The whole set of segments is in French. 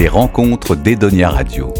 les rencontres d'Edonia Radio.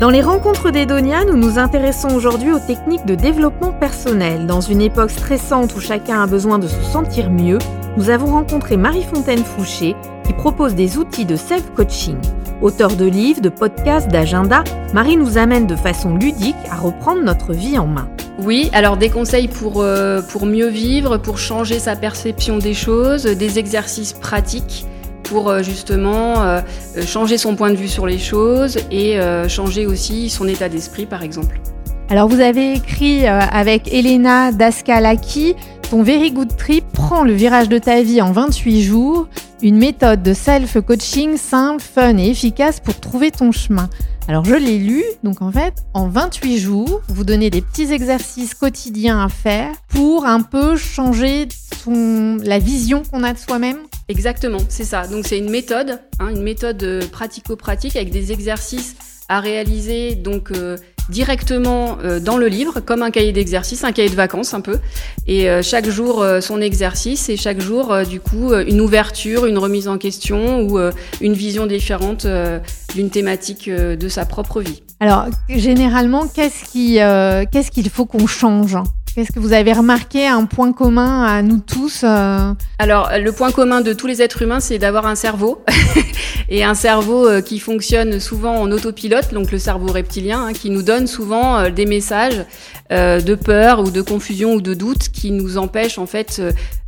Dans les rencontres d'Edonia, nous nous intéressons aujourd'hui aux techniques de développement personnel. Dans une époque stressante où chacun a besoin de se sentir mieux, nous avons rencontré Marie-Fontaine Fouché qui propose des outils de self-coaching. Auteur de livres, de podcasts, d'agenda, Marie nous amène de façon ludique à reprendre notre vie en main. Oui, alors des conseils pour, euh, pour mieux vivre, pour changer sa perception des choses, des exercices pratiques pour euh, justement euh, changer son point de vue sur les choses et changer aussi son état d'esprit par exemple. Alors vous avez écrit avec Elena Daskalaki, ton Very Good Trip prend le virage de ta vie en 28 jours, une méthode de self-coaching simple, fun et efficace pour trouver ton chemin. Alors je l'ai lu, donc en fait, en 28 jours, vous donnez des petits exercices quotidiens à faire pour un peu changer la vision qu'on a de soi-même. Exactement, c'est ça. Donc c'est une méthode, hein, une méthode euh, pratico-pratique avec des exercices à réaliser. Donc euh, directement euh, dans le livre, comme un cahier d'exercice, un cahier de vacances un peu. Et euh, chaque jour euh, son exercice et chaque jour du coup une ouverture, une remise en question ou une vision différente d'une thématique de sa propre vie. Alors généralement, qu'est-ce qui, qu'est-ce qu'il faut qu'on change? Qu'est-ce que vous avez remarqué un point commun à nous tous euh Alors, le point commun de tous les êtres humains, c'est d'avoir un cerveau. et un cerveau euh, qui fonctionne souvent en autopilote, donc le cerveau reptilien, hein, qui nous donne souvent euh, des messages de peur ou de confusion ou de doute qui nous empêchent en fait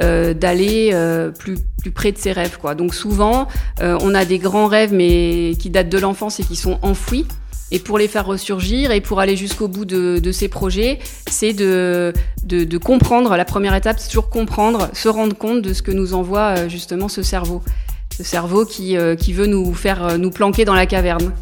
d'aller plus, plus près de ses rêves. Quoi. Donc souvent, on a des grands rêves mais qui datent de l'enfance et qui sont enfouis. Et pour les faire ressurgir et pour aller jusqu'au bout de, de, ces projets, c'est de, de, de, comprendre. La première étape, c'est toujours comprendre, se rendre compte de ce que nous envoie euh, justement ce cerveau. Ce cerveau qui, euh, qui veut nous faire euh, nous planquer dans la caverne.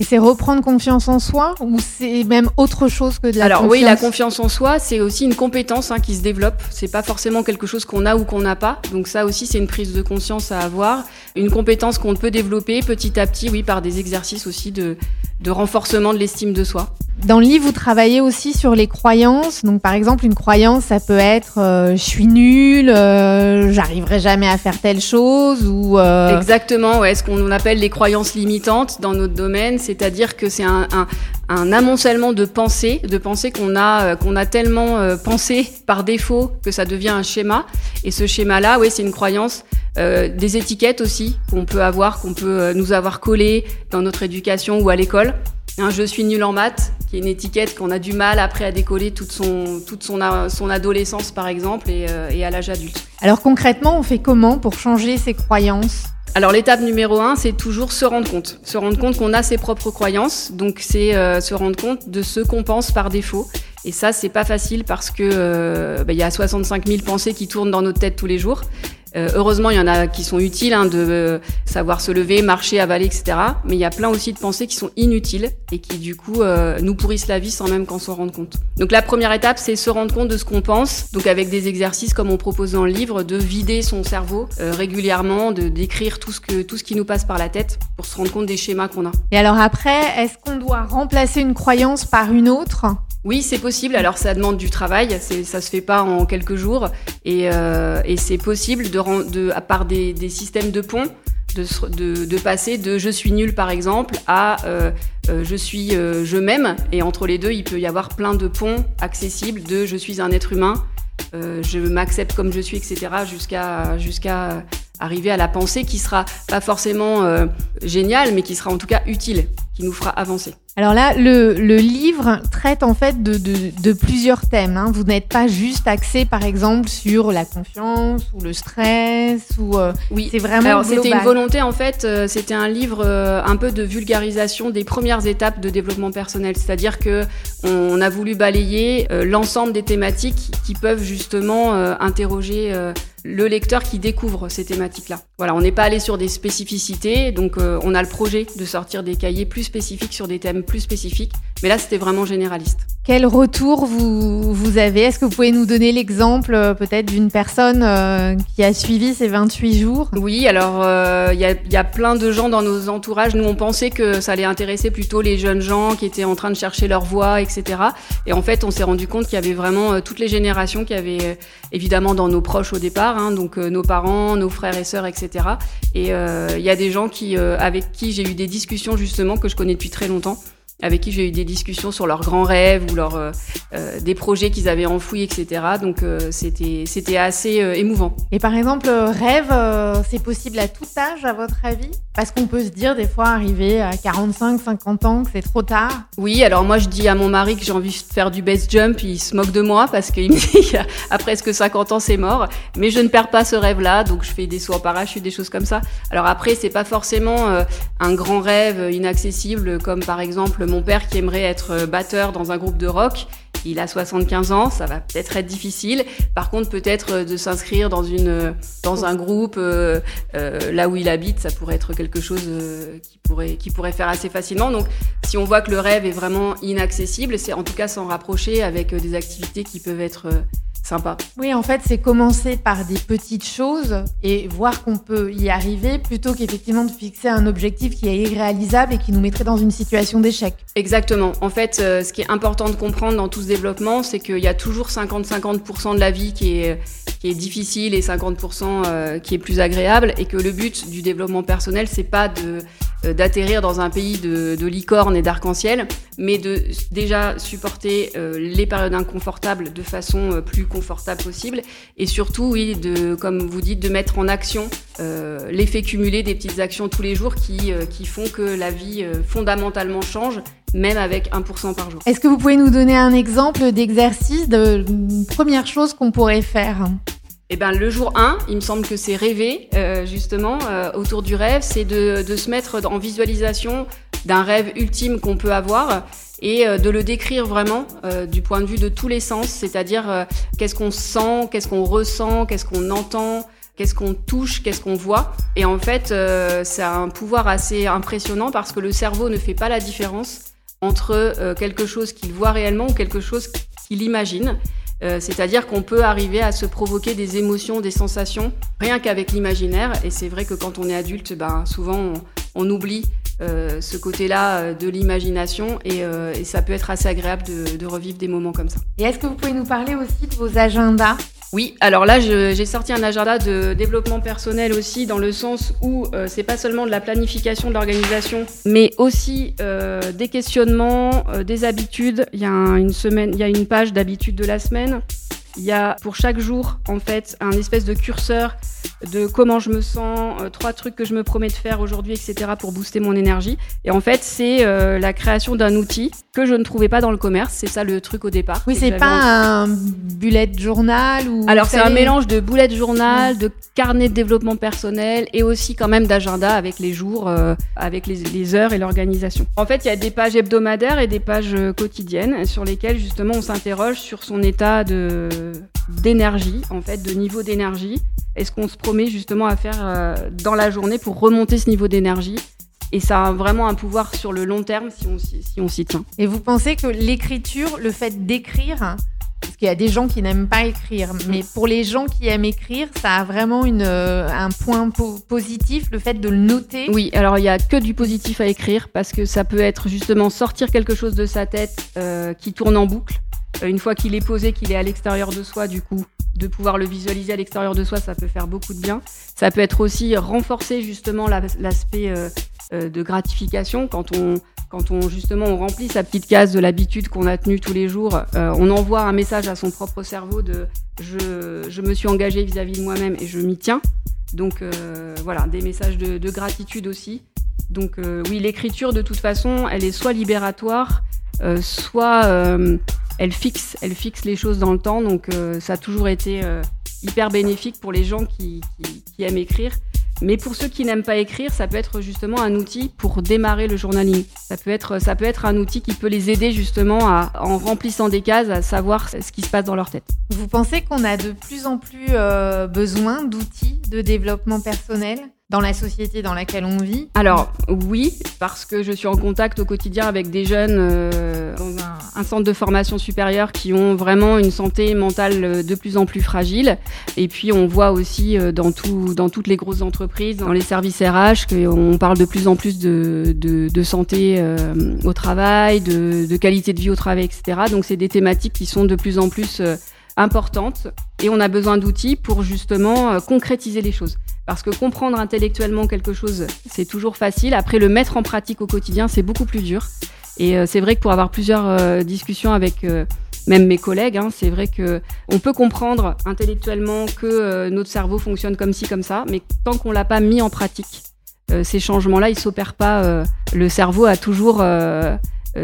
Et c'est reprendre confiance en soi ou c'est même autre chose que de la Alors oui, la confiance en soi, c'est aussi une compétence hein, qui se développe. C'est pas forcément quelque chose qu'on a ou qu'on n'a pas. Donc ça aussi, c'est une prise de conscience à avoir, une compétence qu'on peut développer petit à petit, oui, par des exercices aussi de de renforcement de l'estime de soi. Dans le livre, vous travaillez aussi sur les croyances. Donc, par exemple, une croyance, ça peut être euh, je suis nul, euh, j'arriverai jamais à faire telle chose ou. Euh... Exactement, ouais, ce qu'on appelle les croyances limitantes dans notre domaine, c'est-à-dire que c'est un, un, un, amoncellement de pensées, de pensées qu'on a euh, qu'on a tellement euh, pensé par défaut que ça devient un schéma. Et ce schéma-là, ouais, c'est une croyance. Des étiquettes aussi qu'on peut avoir, qu'on peut nous avoir collées dans notre éducation ou à l'école. Un je suis nul en maths, qui est une étiquette qu'on a du mal après à décoller toute son, toute son, son adolescence par exemple et, euh, et à l'âge adulte. Alors concrètement, on fait comment pour changer ses croyances? Alors l'étape numéro un, c'est toujours se rendre compte. Se rendre compte qu'on a ses propres croyances. Donc c'est euh, se rendre compte de ce qu'on pense par défaut. Et ça, c'est pas facile parce que euh, bah, il y a 65 000 pensées qui tournent dans notre tête tous les jours. Euh, heureusement, il y en a qui sont utiles, hein, de euh, savoir se lever, marcher, avaler, etc. Mais il y a plein aussi de pensées qui sont inutiles et qui du coup euh, nous pourrissent la vie sans même qu'on s'en rende compte. Donc la première étape, c'est se rendre compte de ce qu'on pense. Donc avec des exercices comme on propose dans le livre, de vider son cerveau régulièrement, de d'écrire tout ce que tout ce qui nous passe par la tête pour se rendre compte des schémas qu'on a. Et alors après, est-ce qu'on doit remplacer une croyance par une autre? Oui, c'est possible. Alors ça demande du travail, ça se fait pas en quelques jours, et, euh, et c'est possible de, de, à part des, systèmes de pont, de, passer de je suis nul par exemple à euh, euh, je suis euh, je m'aime, et entre les deux, il peut y avoir plein de ponts accessibles de je suis un être humain, je m'accepte comme je suis, etc. jusqu'à jusqu'à arriver à la pensée qui sera pas forcément géniale, mais qui sera en tout cas utile, qui nous fera avancer. Alors là, le, le livre traite en fait de, de, de plusieurs thèmes. Hein. Vous n'êtes pas juste axé, par exemple, sur la confiance ou le stress ou euh, oui. C'est vraiment. Alors c'était une volonté en fait. Euh, c'était un livre euh, un peu de vulgarisation des premières étapes de développement personnel. C'est-à-dire que on a voulu balayer euh, l'ensemble des thématiques qui peuvent justement euh, interroger le lecteur qui découvre ces thématiques-là. Voilà, on n'est pas allé sur des spécificités, donc on a le projet de sortir des cahiers plus spécifiques sur des thèmes plus spécifiques, Mais là, c'était vraiment généraliste. Quel retour vous, vous avez? Est-ce que vous pouvez nous donner l'exemple euh, peut-être d'une personne euh, qui a suivi ces 28 jours? Oui, alors il y, a, y, a, plein de gens dans nos entourages. Nous, on pensait que ça allait intéresser plutôt les jeunes gens qui étaient en train de chercher leur voie, etc. Et en fait, on s'est rendu compte qu'il y avait vraiment toutes les générations qui avaient, évidemment, dans nos proches au départ, hein, donc nos parents, nos frères et sœurs, etc. Et il y a des gens qui, avec qui j'ai eu des discussions justement que je connais depuis très longtemps avec qui j'ai eu des discussions sur leurs grands rêves ou leurs, euh, euh, des projets qu'ils avaient enfouis, etc. Donc euh, c'était, c'était assez émouvant. Et par exemple, rêve, c'est possible à tout âge, à votre avis? Parce qu'on peut se dire des fois, arriver à 45, 50 ans, que c'est trop tard. Oui, alors moi je dis à mon mari que j'ai envie de faire du base jump, il se moque de moi parce qu'il me dit à presque 50 ans c'est mort. Mais je ne perds pas ce rêve-là, donc je fais des sauts en parachute, des choses comme ça. Alors après, c'est pas forcément un grand rêve inaccessible comme par exemple mon père qui aimerait être euh, batteur dans un groupe de rock, il a 75 ans, ça va peut-être être difficile. Par contre, peut-être euh, de s'inscrire dans une euh, dans un groupe là où il habite, ça pourrait être quelque chose qui pourrait qui pourrait faire assez facilement. Donc, si on voit que le rêve est vraiment inaccessible, c'est en tout cas s'en rapprocher avec des activités qui peuvent être sympa. Oui, en fait, c'est commencer par des petites choses et voir qu'on peut y arriver plutôt qu'effectivement de fixer un objectif qui est irréalisable et qui nous mettrait dans une situation d'échec. Exactement. En fait, euh, ce qui est important de comprendre dans tout ce développement, c'est qu'il y a toujours 50-50% de la vie qui est, qui est difficile et 50% euh, qui est plus agréable et que le but du développement personnel, c'est pas de d'atterrir dans un pays de, de licorne et d'arc-en-ciel, mais de déjà supporter euh, les périodes inconfortables de façon euh, plus confortable possible, et surtout, oui, de, comme vous dites, de mettre en action euh, l'effet cumulé des petites actions tous les jours qui, qui font que la vie fondamentalement change, même avec 1% par jour. Est-ce que vous pouvez nous donner un exemple d'exercice, de première chose qu'on pourrait faire? Eh ben, le jour 1, il me semble que c'est rêver, euh, justement, euh, autour du rêve, c'est de, de, se mettre en visualisation d'un rêve ultime qu'on peut avoir et euh, de le décrire vraiment du point de vue de tous les sens, c'est-à-dire qu'est-ce qu'on sent, qu'est-ce qu'on ressent, qu'est-ce qu'on entend, qu'est-ce qu'on touche, qu'est-ce qu'on voit. Et en fait, ça a un pouvoir assez impressionnant parce que le cerveau ne fait pas la différence entre quelque chose qu'il voit réellement ou quelque chose qu'il imagine. Euh, c'est-à-dire qu'on peut arriver à se provoquer des émotions, des sensations, rien qu'avec l'imaginaire. Et c'est vrai que quand on est adulte, ben, souvent on, oublie euh, ce côté-là euh, de l'imagination et, ça peut être assez agréable de, de revivre des moments comme ça. Et est-ce que vous pouvez nous parler aussi de vos agendas? Oui, alors là, j'ai sorti un agenda de développement personnel aussi, dans le sens où euh, c'est pas seulement de la planification de l'organisation, mais aussi euh, des questionnements, euh, des habitudes. Il y a une semaine, il y a une page d'habitudes de la semaine. Il y a pour chaque jour, en fait, un espèce de curseur de comment je me sens, euh, trois trucs que je me promets de faire aujourd'hui, etc., pour booster mon énergie. Et en fait, c'est euh, la création d'un outil que je ne trouvais pas dans le commerce. C'est ça le truc au départ. Oui, c'est pas un bullet journal ou. Alors, c'est un mélange de bullet journal, de carnet de développement personnel et aussi quand même d'agenda avec les jours, euh, avec les, les, heures et l'organisation. En fait, il y a des pages hebdomadaires et des pages quotidiennes sur lesquelles justement on s'interroge sur son état de d'énergie, en fait, de niveau d'énergie. Est-ce qu'on se promet justement à faire euh, dans la journée pour remonter ce niveau d'énergie? Et ça a vraiment un pouvoir sur le long terme si on, si on s'y tient. Et vous pensez que l'écriture, le fait d'écrire, parce qu'il y a des gens qui n'aiment pas écrire, mais pour les gens qui aiment écrire, ça a vraiment une, euh, un point positif, le fait de le noter? Oui, alors il n'y a que du positif à écrire, parce que ça peut être justement sortir quelque chose de sa tête euh, qui tourne en boucle. Une fois qu'il est posé, qu'il est à l'extérieur de soi, du coup, de pouvoir le visualiser à l'extérieur de soi, ça peut faire beaucoup de bien. Ça peut être aussi renforcer justement l'aspect euh, euh, de gratification quand on quand on justement on remplit sa petite case de l'habitude qu'on a tenue tous les jours, euh, on envoie un message à son propre cerveau de je, je me suis engagé vis-à-vis de moi-même et je m'y tiens. Donc voilà, des messages de gratitude aussi. Donc oui, l'écriture de toute façon, elle est soit libératoire, soit elle fixe, elle fixe les choses dans le temps. Donc euh, ça a toujours été euh, hyper bénéfique pour les gens qui, aiment écrire. Mais pour ceux qui n'aiment pas écrire, ça peut être justement un outil pour démarrer le journaling. Ça peut être, ça peut être un outil qui peut les aider justement à, en remplissant des cases, à savoir ce qui se passe dans leur tête. Vous pensez qu'on a de plus en plus euh, besoin d'outils de développement personnel? Dans la société dans laquelle on vit Alors oui, parce que je suis en contact au quotidien avec des jeunes euh, dans un, centre de formation supérieure qui ont vraiment une santé mentale euh, de plus en plus fragile. Et puis on voit aussi euh, dans, tout, dans toutes les grosses entreprises, dans les services RH, qu'on parle de plus en plus de, de, santé au travail, de, de, qualité de vie au travail, etc. Donc c'est des thématiques qui sont de plus en plus importantes et on a besoin d'outils pour justement concrétiser les choses. Parce que comprendre intellectuellement quelque chose, c'est toujours facile. Après, le mettre en pratique au quotidien, c'est beaucoup plus dur. Et euh, c'est vrai que pour avoir plusieurs euh, discussions avec euh, même mes collègues, hein, c'est vrai que on peut comprendre intellectuellement que notre cerveau fonctionne comme ci, comme ça, mais tant qu'on l'a pas mis en pratique, ces changements-là, ils s'opèrent pas. le cerveau a toujours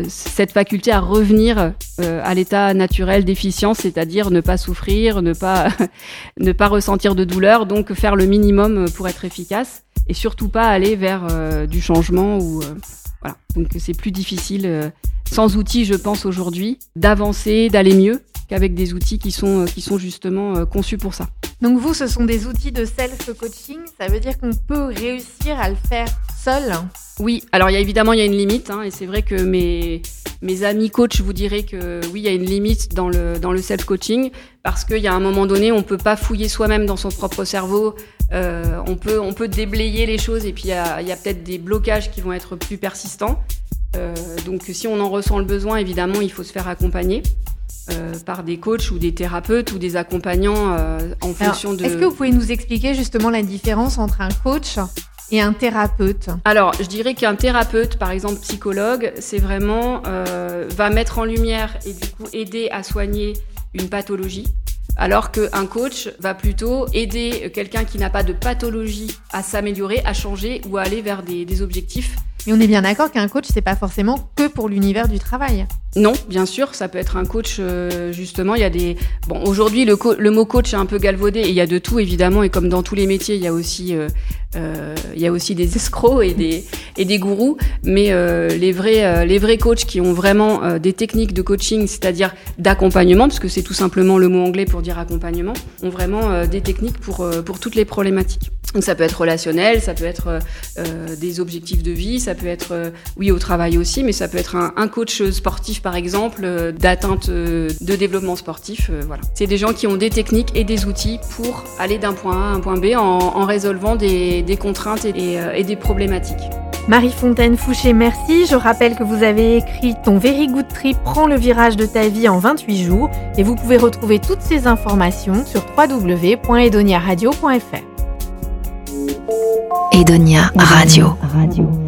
cette faculté à revenir euh, à l'état naturel d'efficience, c'est-à-dire ne pas souffrir, ne pas, ne pas ressentir de douleur, donc faire le minimum pour être efficace et surtout pas aller vers euh, du changement ou voilà. Donc c'est plus difficile sans outils, je pense aujourd'hui, d'avancer, d'aller mieux qu'avec des outils qui sont, qui sont justement conçus pour ça. Donc vous, ce sont des outils de self-coaching, ça veut dire qu'on peut réussir à le faire seul oui, alors il y a évidemment il y a une limite, hein, et c'est vrai que mes, mes amis coachs vous diraient que oui, il y a une limite dans le, dans le self-coaching, parce qu'il y a un moment donné, on peut pas fouiller soi-même dans son propre cerveau, euh, on, peut, on peut déblayer les choses, et puis il y a, y a peut-être des blocages qui vont être plus persistants. Euh, donc si on en ressent le besoin, évidemment, il faut se faire accompagner. Euh, par des coachs ou des thérapeutes ou des accompagnants euh, en fonction de. Est-ce que vous pouvez nous expliquer justement la différence entre un coach et un thérapeute Alors, je dirais qu'un thérapeute, par exemple psychologue, c'est vraiment euh, va mettre en lumière et du coup aider à soigner une pathologie. Alors qu'un coach va plutôt aider quelqu'un qui n'a pas de pathologie à s'améliorer, à changer ou à aller vers des, des objectifs mais on est bien d'accord qu'un coach, c'est pas forcément que pour l'univers du travail. Non, bien sûr, ça peut être un coach. Euh, justement, il y a des. Bon, aujourd'hui, le, mot coach est un peu galvaudé et il y a de tout évidemment. Et comme dans tous les métiers, il y a aussi, euh, euh, il y a aussi des escrocs et des et des gourous. Mais les vrais, les vrais coachs qui ont vraiment des techniques de coaching, c'est-à-dire d'accompagnement, parce que c'est tout simplement le mot anglais pour dire accompagnement, ont vraiment des techniques pour pour toutes les problématiques. Donc ça peut être relationnel, ça peut être euh, des objectifs de vie, ça peut être, euh, oui, au travail aussi, mais ça peut être un, coach sportif, par exemple, euh, d'atteinte de développement sportif. voilà. C'est des gens qui ont des techniques et des outils pour aller d'un point A à un point B en, résolvant des, des contraintes et, et, des problématiques. Marie Fontaine Fouché, merci. Je rappelle que vous avez écrit Ton Very Good Trip prend le virage de ta vie en 28 jours et vous pouvez retrouver toutes ces informations sur www.edoniaradio.fr. Edonia Radio. Radio.